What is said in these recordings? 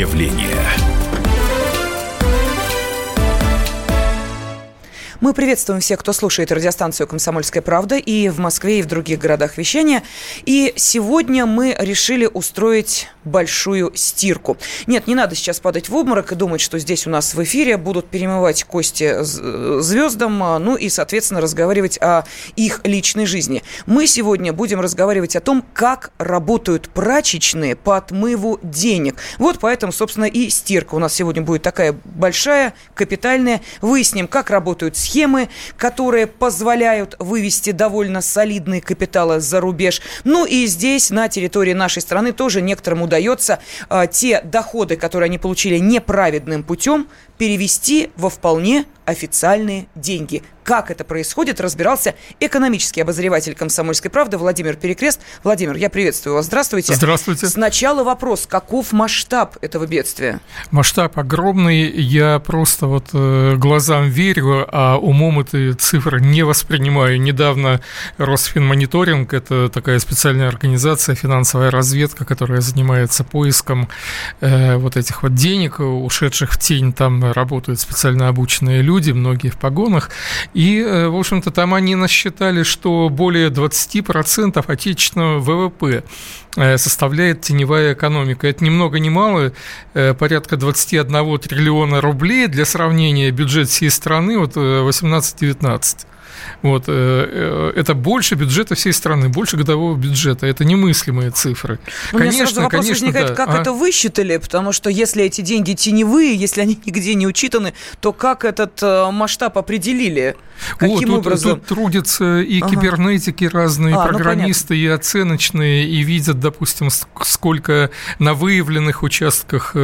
явление. Мы приветствуем всех, кто слушает радиостанцию «Комсомольская правда» и в Москве, и в других городах вещания. И сегодня мы решили устроить большую стирку. Нет, не надо сейчас падать в обморок и думать, что здесь у нас в эфире будут перемывать кости звездам, а, ну и, соответственно, разговаривать о их личной жизни. Мы сегодня будем разговаривать о том, как работают прачечные по отмыву денег. Вот поэтому, собственно, и стирка у нас сегодня будет такая большая, капитальная. Выясним, как работают схемы схемы, которые позволяют вывести довольно солидные капиталы за рубеж. Ну и здесь, на территории нашей страны, тоже некоторым удается э, те доходы, которые они получили неправедным путем, перевести во вполне официальные деньги. Как это происходит, разбирался экономический обозреватель «Комсомольской правды» Владимир Перекрест. Владимир, я приветствую вас. Здравствуйте. Здравствуйте. Сначала вопрос. Каков масштаб этого бедствия? Масштаб огромный. Я просто вот э, глазам верю, а умом эти цифры не воспринимаю. Недавно Росфинмониторинг, это такая специальная организация, финансовая разведка, которая занимается поиском э, вот этих вот денег, ушедших в тень. Там работают специально обученные люди многие в погонах. И, э, в общем-то, там они насчитали, что более 20% отечественного ВВП э, составляет теневая экономика. Это ни много ни мало, э, порядка 21 триллиона рублей. Для сравнения, бюджет всей страны вот 18-19. Вот, э, э, это больше бюджета всей страны, больше годового бюджета. Это немыслимые цифры. Конечно, у меня сразу вопрос конечно, возникает, да. как а? это высчитали, потому что если эти деньги теневые, если они нигде не учитаны, то как этот э, масштаб определили? Каким О, тут, образом? Тут трудятся и ага. кибернетики разные, а, ну, программисты, ну, и оценочные, и видят, допустим, сколько на выявленных участках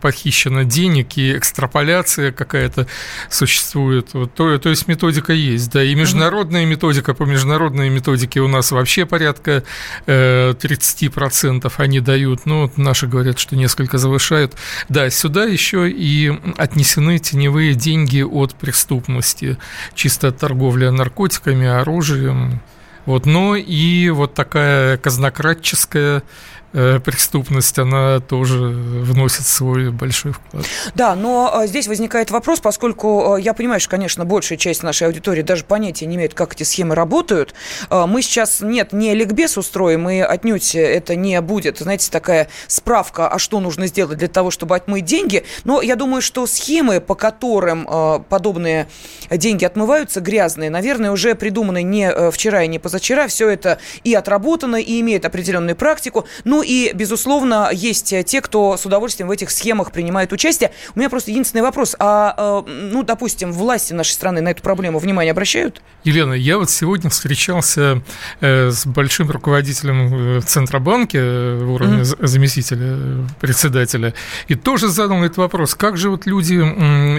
похищено денег, и экстраполяция какая-то существует. Вот, то, то есть методика есть, да, и международная методика, по международной методике у нас вообще порядка э, 30% они дают, ну, наши говорят, что несколько завышают. Да, сюда еще и отнесены теневые деньги от преступности, чисто торговля наркотиками, оружием, вот, но и вот такая казнократческая Э, преступность, она тоже вносит свой большой вклад. Да, но а, здесь возникает вопрос, поскольку а, я понимаю, что, конечно, большая часть нашей аудитории даже понятия не имеет, как эти схемы работают. А, мы сейчас, нет, не ликбез устроим, и отнюдь это не будет, знаете, такая справка, а что нужно сделать для того, чтобы отмыть деньги. Но я думаю, что схемы, по которым подобные деньги отмываются, грязные, наверное, уже придуманы не э, вчера и не позавчера. Все это и отработано, и имеет определенную практику. Ну, ну и, безусловно, есть те, кто с удовольствием в этих схемах принимает участие. У меня просто единственный вопрос. А, э, ну, допустим, власти нашей страны на эту проблему внимание обращают? Елена, я вот сегодня встречался э, с большим руководителем э, Центробанка в уровне mm-hmm. заместителя председателя и тоже задал этот вопрос. Как же вот люди,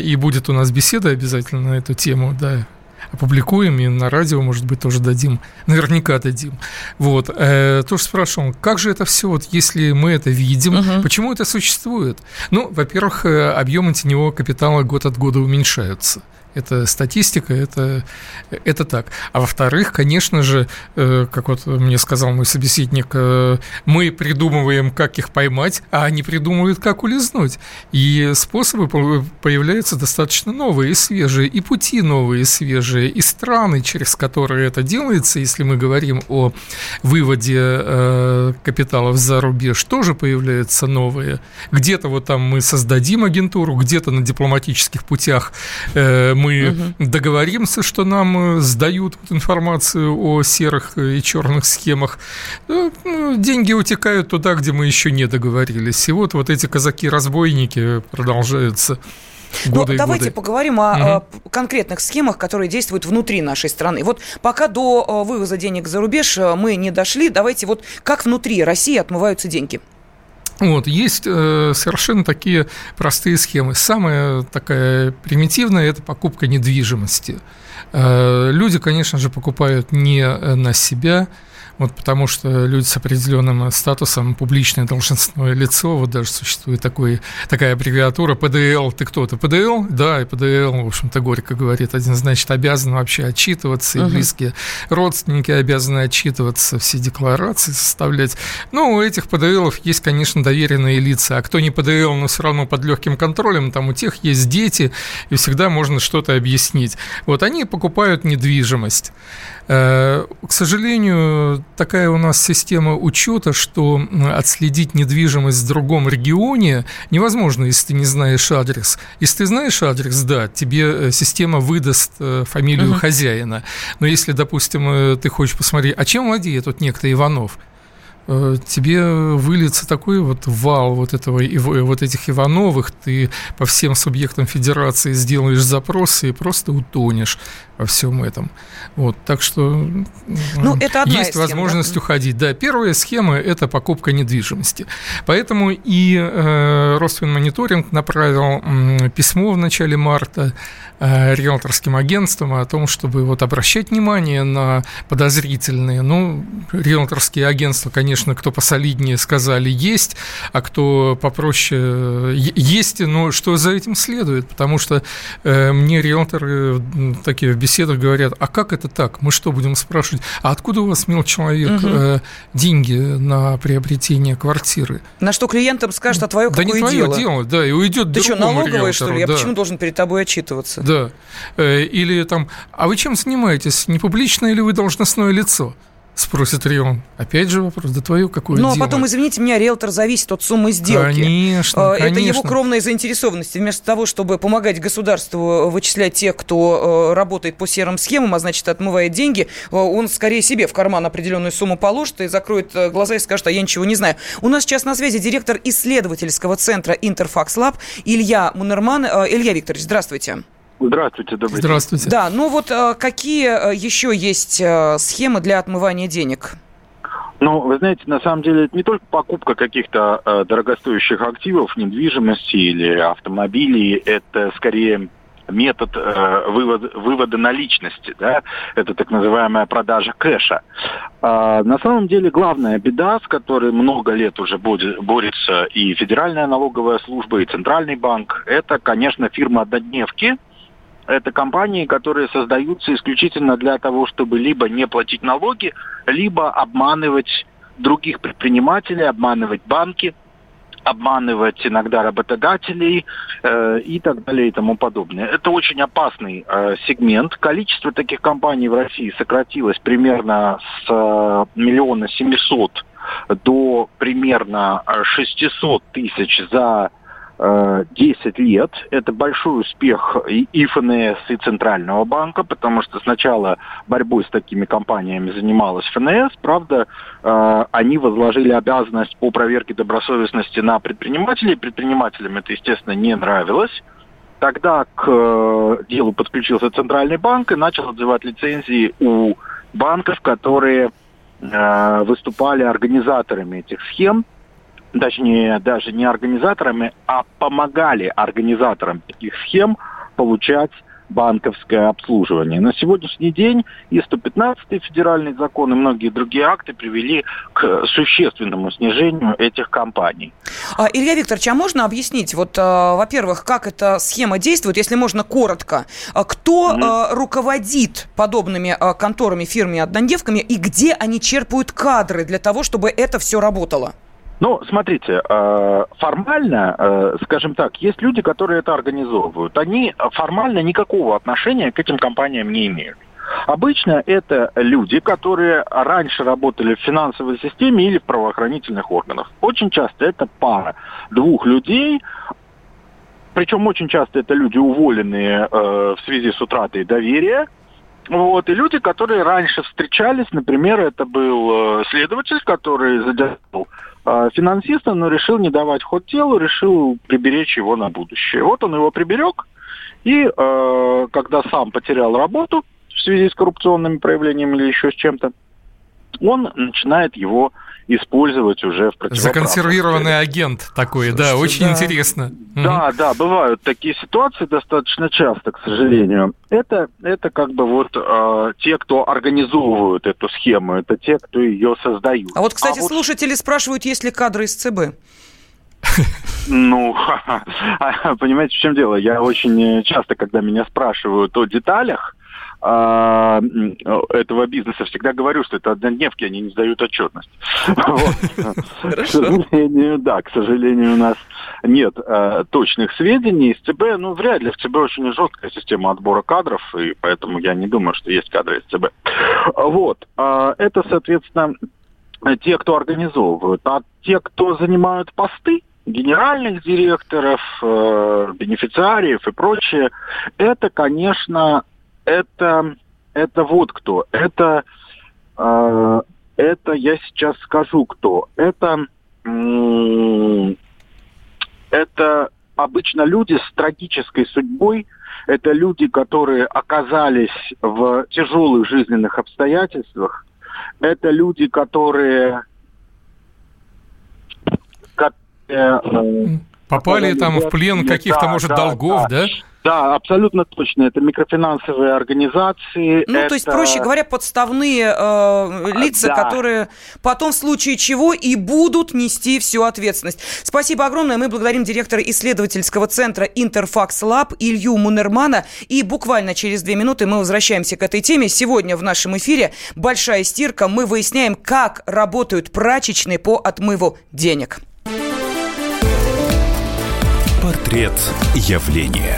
и будет у нас беседа обязательно на эту тему, да, опубликуем, и на радио, может быть, тоже дадим, наверняка дадим. Вот, э, тоже спрашивал, как же это все, вот если мы это видим, угу. почему это существует? Ну, во-первых, э, объемы теневого капитала год от года уменьшаются. Это статистика, это, это так. А во-вторых, конечно же, э, как вот мне сказал мой собеседник, э, мы придумываем, как их поймать, а они придумывают, как улизнуть. И способы появляются достаточно новые и свежие, и пути новые и свежие, и страны, через которые это делается, если мы говорим о выводе э, капиталов за рубеж, тоже появляются новые. Где-то вот там мы создадим агентуру, где-то на дипломатических путях мы угу. договоримся, что нам э, сдают информацию о серых и черных схемах. Ну, ну, деньги утекают туда, где мы еще не договорились. И вот, вот эти казаки-разбойники продолжаются. Годы ну, давайте годы. поговорим о угу. конкретных схемах, которые действуют внутри нашей страны. Вот пока до э, вывоза денег за рубеж э, мы не дошли, давайте вот как внутри России отмываются деньги. Вот, есть э, совершенно такие простые схемы. Самая такая примитивная – это покупка недвижимости. Люди, конечно же, покупают не на себя, вот потому что люди с определенным статусом, публичное должностное лицо, вот даже существует такой, такая аббревиатура ПДЛ, ты кто-то? ПДЛ? Да, и ПДЛ, в общем-то, горько говорит, один, значит, обязан вообще отчитываться, и близкие родственники обязаны отчитываться, все декларации составлять. Ну, у этих ПДЛов есть, конечно, доверенные лица, а кто не ПДЛ, но все равно под легким контролем, там у тех есть дети, и всегда можно что-то объяснить. Вот они покупают недвижимость. Э, к сожалению, такая у нас система учета, что отследить недвижимость в другом регионе невозможно, если ты не знаешь адрес. Если ты знаешь адрес, да, тебе э, система выдаст э, фамилию угу. хозяина. Но если, допустим, ты хочешь посмотреть, а чем владеет тут некто Иванов – Э, тебе выльется такой вот вал вот этого вот этих Ивановых, ты по всем субъектам федерации сделаешь запросы и просто утонешь во всем этом. Вот, так что ну, это есть схема, возможность да? уходить. Да, первая схема – это покупка недвижимости. Поэтому и э, Росфинмониторинг направил э, письмо в начале марта э, риэлторским агентствам о том, чтобы вот обращать внимание на подозрительные. Ну, риэлторские агентства, конечно, кто посолиднее сказали, есть, а кто попроще есть, но что за этим следует? Потому что э, мне риэлторы такие в беседах говорят, а как это так? Мы что, будем спрашивать, а откуда у вас, мил человек, угу. э, деньги на приобретение квартиры? На что клиентам скажет, а твое да какое не твое дело? дело, да, и уйдет Ты что, налоговая, что ли? Я почему должен перед тобой отчитываться? Да. Э, или там, а вы чем занимаетесь? Не публичное или вы должностное лицо? Спросит Рион. Опять же вопрос, да твое какое Ну, а потом, извините меня, риэлтор зависит от суммы сделки. Конечно, Это конечно. его кровная заинтересованность. Вместо того, чтобы помогать государству вычислять тех, кто э, работает по серым схемам, а значит, отмывает деньги, э, он скорее себе в карман определенную сумму положит и закроет э, глаза и скажет, а я ничего не знаю. У нас сейчас на связи директор исследовательского центра Интерфакс Лаб Илья Мунерман. Илья Викторович, здравствуйте. Здравствуйте, добрый Здравствуйте. Да, ну вот э, какие э, еще есть э, схемы для отмывания денег? Ну, вы знаете, на самом деле это не только покупка каких-то э, дорогостоящих активов, недвижимости или автомобилей, это скорее метод э, вывода, вывода наличности, да, это так называемая продажа кэша. А, на самом деле главная беда, с которой много лет уже будет, борется и Федеральная налоговая служба, и Центральный банк, это, конечно, фирма однодневки, это компании, которые создаются исключительно для того, чтобы либо не платить налоги, либо обманывать других предпринимателей, обманывать банки, обманывать иногда работодателей э, и так далее и тому подобное. Это очень опасный э, сегмент. Количество таких компаний в России сократилось примерно с э, миллиона семисот до примерно 600 тысяч за 10 э, лет. Это большой успех и ФНС, и Центрального банка, потому что сначала борьбой с такими компаниями занималась ФНС. Правда, э, они возложили обязанность по проверке добросовестности на предпринимателей. Предпринимателям это, естественно, не нравилось. Тогда к э, делу подключился Центральный банк и начал отзывать лицензии у банков, которые выступали организаторами этих схем точнее, даже не организаторами, а помогали организаторам таких схем получать банковское обслуживание. На сегодняшний день и 115-й федеральный закон, и многие другие акты привели к существенному снижению этих компаний. А, Илья Викторович, а можно объяснить, вот, а, во-первых, как эта схема действует, если можно коротко, а, кто mm-hmm. руководит подобными конторами, фирмами, однодневками, и где они черпают кадры для того, чтобы это все работало? Ну, смотрите, э, формально, э, скажем так, есть люди, которые это организовывают. Они формально никакого отношения к этим компаниям не имеют. Обычно это люди, которые раньше работали в финансовой системе или в правоохранительных органах. Очень часто это пара двух людей, причем очень часто это люди, уволенные э, в связи с утратой доверия, вот, и люди, которые раньше встречались, например, это был следователь, который задержал финансиста, но решил не давать ход делу, решил приберечь его на будущее. Вот он его приберег, и э, когда сам потерял работу в связи с коррупционными проявлениями или еще с чем-то, он начинает его использовать уже в Законсервированный агент такой, Слушайте, да, очень да. интересно. Да, угу. да, бывают такие ситуации достаточно часто, к сожалению. Это, это как бы вот э, те, кто организовывают эту схему, это те, кто ее создают. А вот, кстати, а слушатели вот... спрашивают, есть ли кадры из ЦБ? Ну, понимаете, в чем дело? Я очень часто, когда меня спрашивают о деталях, а, этого бизнеса всегда говорю, что это однодневки, они не сдают отчетность. К сожалению, да, к сожалению, у нас нет а, точных сведений. Из ЦБ, ну, вряд ли. В ЦБ очень жесткая система отбора кадров, и поэтому я не думаю, что есть кадры из ЦБ. Вот. А, это, соответственно, те, кто организовывают. А те, кто занимают посты, генеральных директоров, э, бенефициариев и прочее, это, конечно, это, это вот кто. Это, э, это я сейчас скажу кто. Это, э, это обычно люди с трагической судьбой. Это люди, которые оказались в тяжелых жизненных обстоятельствах. Это люди, которые э, попали там в плен каких-то, может, да, долгов, да? Да? Абсолютно точно. Это микрофинансовые организации. Ну, это... то есть, проще говоря, подставные э, лица, да. которые потом в случае чего и будут нести всю ответственность. Спасибо огромное. Мы благодарим директора исследовательского центра Интерфакс Лаб Илью Мунермана. И буквально через две минуты мы возвращаемся к этой теме. Сегодня в нашем эфире «Большая стирка». Мы выясняем, как работают прачечные по отмыву денег. Портрет явления.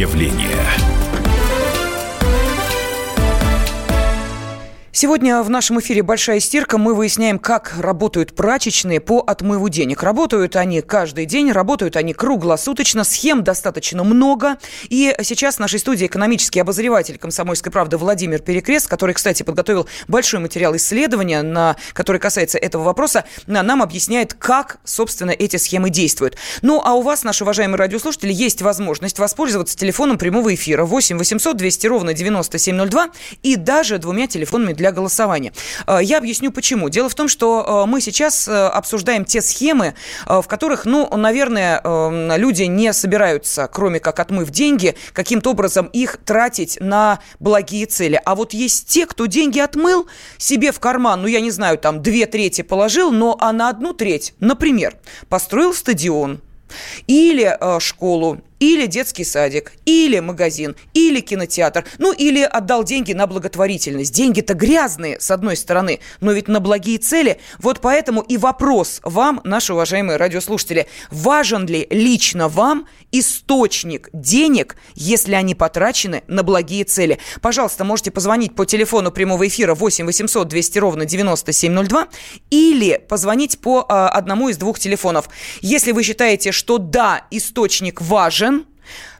Портрет Сегодня в нашем эфире «Большая стирка» мы выясняем, как работают прачечные по отмыву денег. Работают они каждый день, работают они круглосуточно, схем достаточно много. И сейчас в нашей студии экономический обозреватель «Комсомольской правды» Владимир Перекрест, который, кстати, подготовил большой материал исследования, на, который касается этого вопроса, нам объясняет, как, собственно, эти схемы действуют. Ну, а у вас, наши уважаемые радиослушатели, есть возможность воспользоваться телефоном прямого эфира 8 800 200 ровно 9702 и даже двумя телефонами для голосования. Э, я объясню почему. Дело в том, что э, мы сейчас э, обсуждаем те схемы, в которых, ну, наверное, люди не собираются, кроме как отмыв деньги, каким-то образом их тратить на благие цели. А вот есть те, кто деньги отмыл себе в карман, ну, я не знаю, там, две трети положил, но а на одну треть, например, построил стадион, или э, школу, или детский садик, или магазин, или кинотеатр, ну или отдал деньги на благотворительность. Деньги-то грязные, с одной стороны, но ведь на благие цели. Вот поэтому и вопрос вам, наши уважаемые радиослушатели, важен ли лично вам источник денег, если они потрачены на благие цели? Пожалуйста, можете позвонить по телефону прямого эфира 8 800 200 ровно 9702 или позвонить по э, одному из двух телефонов. Если вы считаете, что да, источник важен,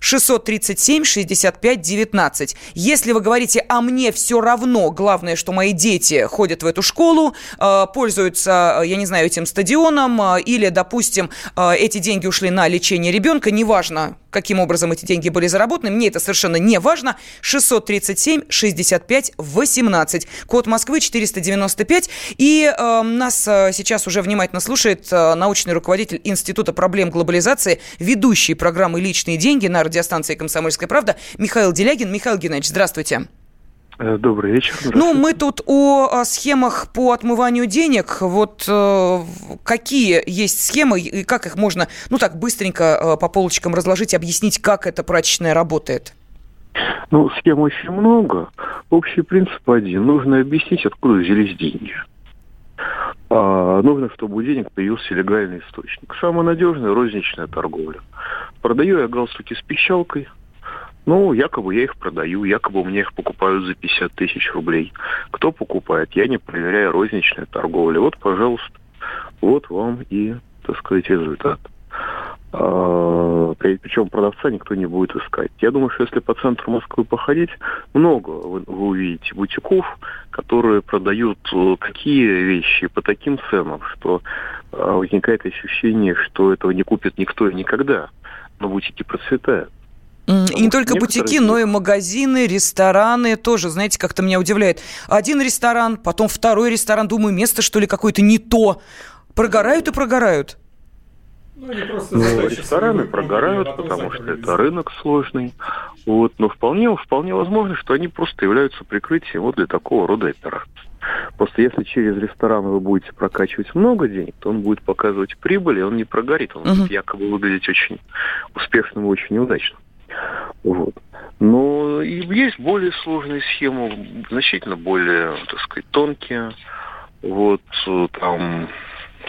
637 65 19. Если вы говорите, а мне все равно, главное, что мои дети ходят в эту школу, э, пользуются, э, я не знаю, этим стадионом, э, или, допустим, эти деньги ушли на лечение ребенка, неважно, каким образом эти деньги были заработаны, мне это совершенно не важно. 637 65 18. Код Москвы 495. И э, нас э, сейчас уже внимательно слушает э, научный руководитель Института проблем глобализации, ведущий программы «Личные деньги» на радиостанции «Комсомольская правда» Михаил Делягин. Михаил Геннадьевич, здравствуйте. Э, добрый вечер. Ну, мы тут о, схемах по отмыванию денег. Вот э, какие есть схемы и как их можно, ну так, быстренько э, по полочкам разложить, объяснить, как эта прачечная работает? Ну, схем очень много. Общий принцип один. Нужно объяснить, откуда взялись деньги. А, нужно, чтобы у денег появился легальный источник. Самое надежное – розничная торговля. Продаю я галстуки с пищалкой. Ну, якобы я их продаю, якобы у меня их покупают за 50 тысяч рублей. Кто покупает? Я не проверяю розничной торговли. Вот, пожалуйста, вот вам и, так сказать, результат. А, причем продавца никто не будет искать. Я думаю, что если по центру Москвы походить, много вы, увидите бутиков, которые продают э, такие вещи по таким ценам, что а, возникает ощущение, что этого не купит никто и никогда. Но бутики процветают. И не только бутики, но и магазины, рестораны тоже, знаете, как-то меня удивляет. Один ресторан, потом второй ресторан, думаю, место что ли какое-то не то. Прогорают и прогорают. Ну, ну рестораны прогорают, потому что это рынок сложный. Вот, но вполне, вполне возможно, что они просто являются прикрытием вот для такого рода операций. Просто если через ресторан вы будете прокачивать много денег, то он будет показывать прибыль, и он не прогорит. Он uh-huh. будет якобы выглядеть очень успешным и очень неудачным. Вот. Но есть более сложные схемы, значительно более, так сказать, тонкие. Вот там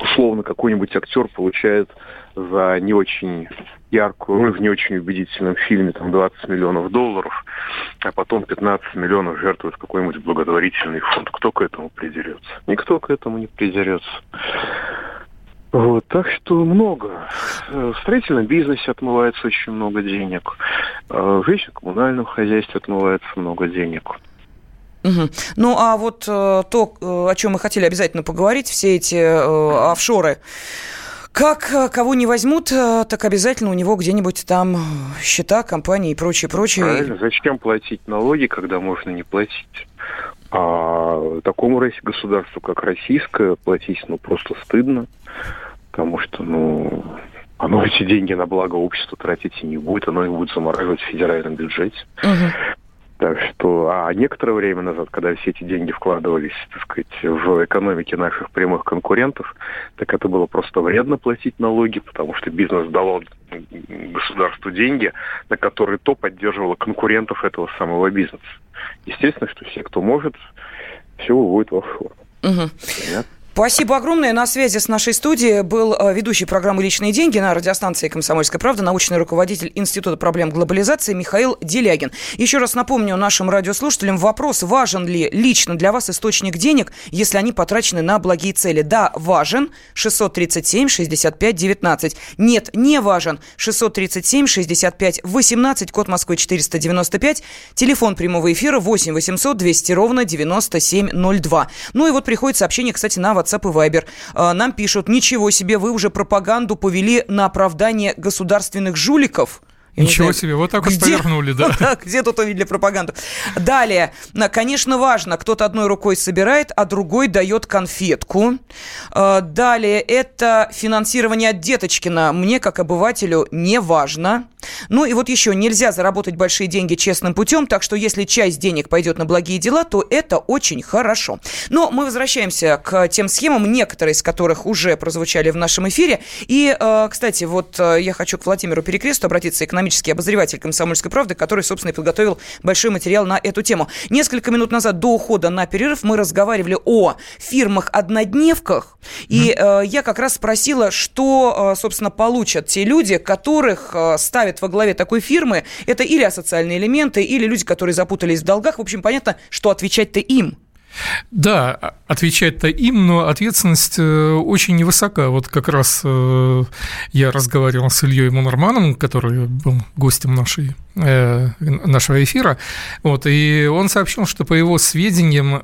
условно какой-нибудь актер получает за не очень яркую роль в не очень убедительном фильме, там 20 миллионов долларов, а потом 15 миллионов жертвует какой-нибудь благотворительный фонд. Кто к этому придерется? Никто к этому не придерется. Вот, так что много. В строительном бизнесе отмывается очень много денег. В жилищно-коммунальном хозяйстве отмывается много денег. Угу. Ну, а вот э, то, э, о чем мы хотели обязательно поговорить, все эти э, офшоры, как э, кого не возьмут, так обязательно у него где-нибудь там счета, компании и прочее, прочее. Правильно. Зачем платить налоги, когда можно не платить? А такому государству, как российское, платить ну просто стыдно, потому что, ну, оно эти деньги на благо общества тратить и не будет, оно их будет замораживать в федеральном бюджете. Угу. Так что, а некоторое время назад, когда все эти деньги вкладывались, так сказать, в экономике наших прямых конкурентов, так это было просто вредно платить налоги, потому что бизнес давал государству деньги, на которые то поддерживало конкурентов этого самого бизнеса. Естественно, что все, кто может, все выводит в офшор. Угу. Понятно? Спасибо огромное. На связи с нашей студией был э, ведущий программы «Личные деньги» на радиостанции «Комсомольская правда», научный руководитель Института проблем глобализации Михаил Делягин. Еще раз напомню нашим радиослушателям вопрос, важен ли лично для вас источник денег, если они потрачены на благие цели. Да, важен. 637 65 19. Нет, не важен. 637 65 18. Код Москвы 495. Телефон прямого эфира 8 800 200 ровно 9702. Ну и вот приходит сообщение, кстати, на WhatsApp и Viber. А, нам пишут, ничего себе, вы уже пропаганду повели на оправдание государственных жуликов. Я Ничего знаю, себе, вот так вот повернули, да. да. Где тут увидели пропаганду? Далее, конечно, важно, кто-то одной рукой собирает, а другой дает конфетку. А, далее, это финансирование от Деточкина. Мне, как обывателю, не важно. Ну и вот еще, нельзя заработать большие деньги честным путем, так что если часть денег пойдет на благие дела, то это очень хорошо. Но мы возвращаемся к тем схемам, некоторые из которых уже прозвучали в нашем эфире. И, а, кстати, вот я хочу к Владимиру Перекресту обратиться экономический обозреватель «Комсомольской правды», который, собственно, и подготовил большой материал на эту тему. Несколько минут назад, до ухода на перерыв, мы разговаривали о фирмах-однодневках, и э, я как раз спросила, что, э, собственно, получат те люди, которых э, ставят во главе такой фирмы. Это или асоциальные элементы, или люди, которые запутались в долгах. В общем, понятно, что отвечать-то им. Да, отвечать-то им, но ответственность э, очень невысока. Вот как раз э, я разговаривал с Ильей Мунарманом, который был гостем нашей Э, нашего эфира, вот, и он сообщил, что по его сведениям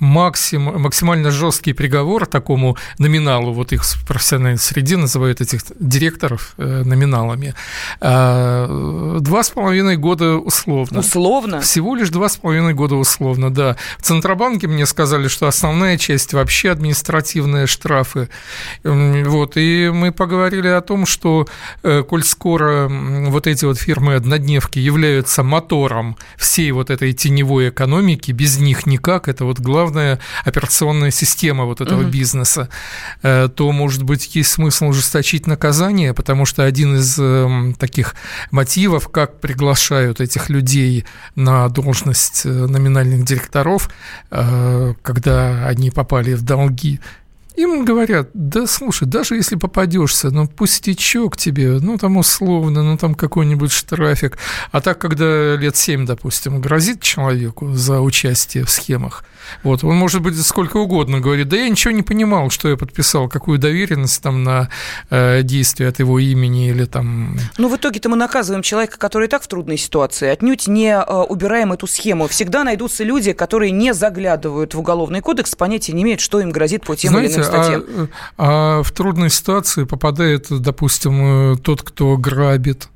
максим, максимально жесткий приговор такому номиналу, вот их в профессиональной среде называют этих директоров номиналами, два с половиной года условно. Условно? Всего лишь два с половиной года условно, да. В Центробанке мне сказали, что основная часть вообще административные штрафы. Вот, и мы поговорили о том, что, коль скоро вот эти вот фирмы-однодневки являются мотором всей вот этой теневой экономики, без них никак, это вот главная операционная система вот этого угу. бизнеса, э, то, может быть, есть смысл ужесточить наказание, потому что один из эм, таких мотивов, как приглашают этих людей на должность э, номинальных директоров, э, когда они попали в долги, им говорят, да слушай, даже если попадешься, ну пустячок тебе, ну там условно, ну там какой-нибудь штрафик. А так, когда лет 7, допустим, грозит человеку за участие в схемах, вот, он может быть сколько угодно говорит, да я ничего не понимал, что я подписал, какую доверенность там на э, действие от его имени или там... Ну, в итоге-то мы наказываем человека, который и так в трудной ситуации, отнюдь не э, убираем эту схему. Всегда найдутся люди, которые не заглядывают в уголовный кодекс, понятия не имеют, что им грозит по тем Знаете, или иным статьям. А, а в трудной ситуации попадает, допустим, э, тот, кто грабит,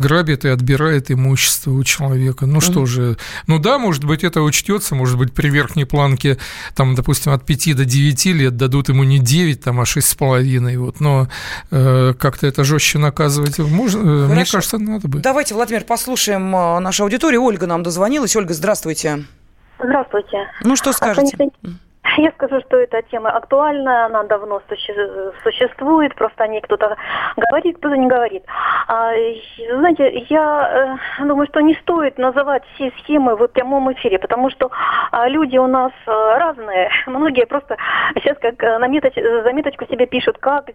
грабит и отбирает имущество у человека. Ну что же, ну да, может быть, это учтется, может быть, при верхней планке, там, допустим, от 5 до 9 лет дадут ему не 9, там, а 6,5, вот, но э, как-то это жестче наказывать можно, э, мне кажется, надо бы. Давайте, Владимир, послушаем э, нашу аудиторию. Ольга нам дозвонилась. Ольга, здравствуйте. Здравствуйте. Ну, что скажете? Я скажу, что эта тема актуальна, она давно существует, просто о ней кто-то говорит, кто-то не говорит. А, знаете, я э, думаю, что не стоит называть все схемы в прямом эфире, потому что а, люди у нас э, разные. Многие просто сейчас как э, на меточ, заметочку себе пишут, как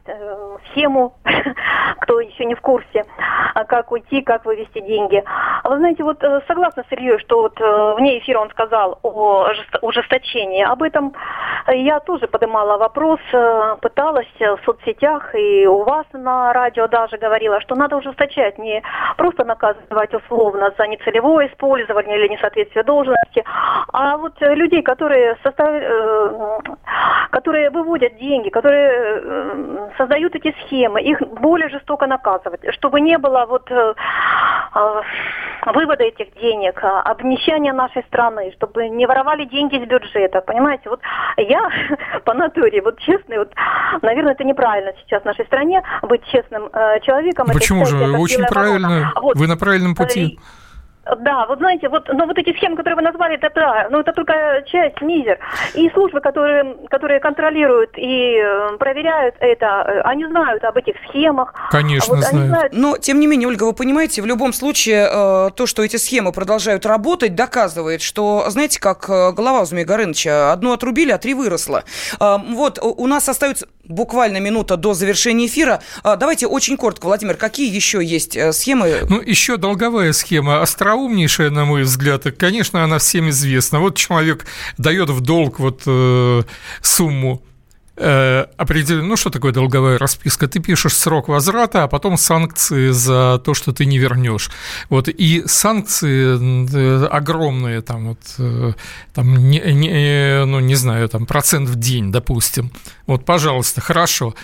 схему, кто еще не в курсе, а как уйти, как вывести деньги. А вы знаете, вот согласна с Ильей, что вот вне эфира он сказал о ужесточении. Об этом я тоже поднимала вопрос, э, пыталась в соцсетях и у вас на радио даже говорила, что надо ужесточать, не просто наказывать условно за нецелевое использование или несоответствие должности, а вот людей, которые, состав... Э, которые выводят деньги, которые э, создают эти схемы, их более жестоко наказывать, чтобы не было вот вывода этих денег, обнищания нашей страны, чтобы не воровали деньги из бюджета, понимаете? Вот я по натуре, вот честный, вот, наверное, это неправильно сейчас в нашей стране быть честным э, человеком. Почему это, же? Очень правильно. Вот. Вы на правильном пути. Да, вот знаете, вот, но вот эти схемы, которые вы назвали, это да, но это только часть, мизер. И службы, которые, которые контролируют и э, проверяют это, э, они знают об этих схемах. Конечно, вот, знают. знают. Но, тем не менее, Ольга, вы понимаете, в любом случае, э, то, что эти схемы продолжают работать, доказывает, что, знаете, как голова у Змея Горыныча, одну отрубили, а три выросло. Вот, у нас остается буквально минута до завершения эфира. Давайте очень коротко, Владимир, какие еще есть схемы? Ну, еще долговая схема. Остроумнейшая, на мой взгляд, конечно, она всем известна. Вот человек дает в долг вот э, сумму э, определенно, ну что такое долговая расписка? Ты пишешь срок возврата, а потом санкции за то, что ты не вернешь. Вот и санкции э, огромные, там вот, э, там не, не, ну не знаю, там процент в день, допустим. Вот, пожалуйста, хорошо.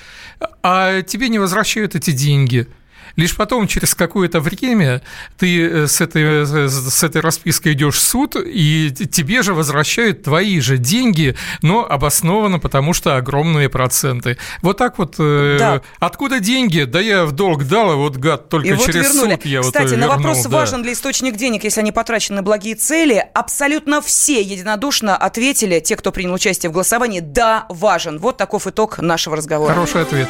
А тебе не возвращают эти деньги. Лишь потом, через какое-то время, ты э, с этой, э, с этой распиской идешь в суд, и тебе же возвращают твои же деньги, но обоснованно, потому что огромные проценты. Вот так вот. Э, да. Откуда деньги? Да я в долг дал, а вот гад, только и через вот суд я Кстати, вот вернул, на вопрос, да. важен ли источник денег, если они потрачены на благие цели, абсолютно все единодушно ответили, те, кто принял участие в голосовании, да, важен. Вот таков итог нашего разговора. Хороший ответ.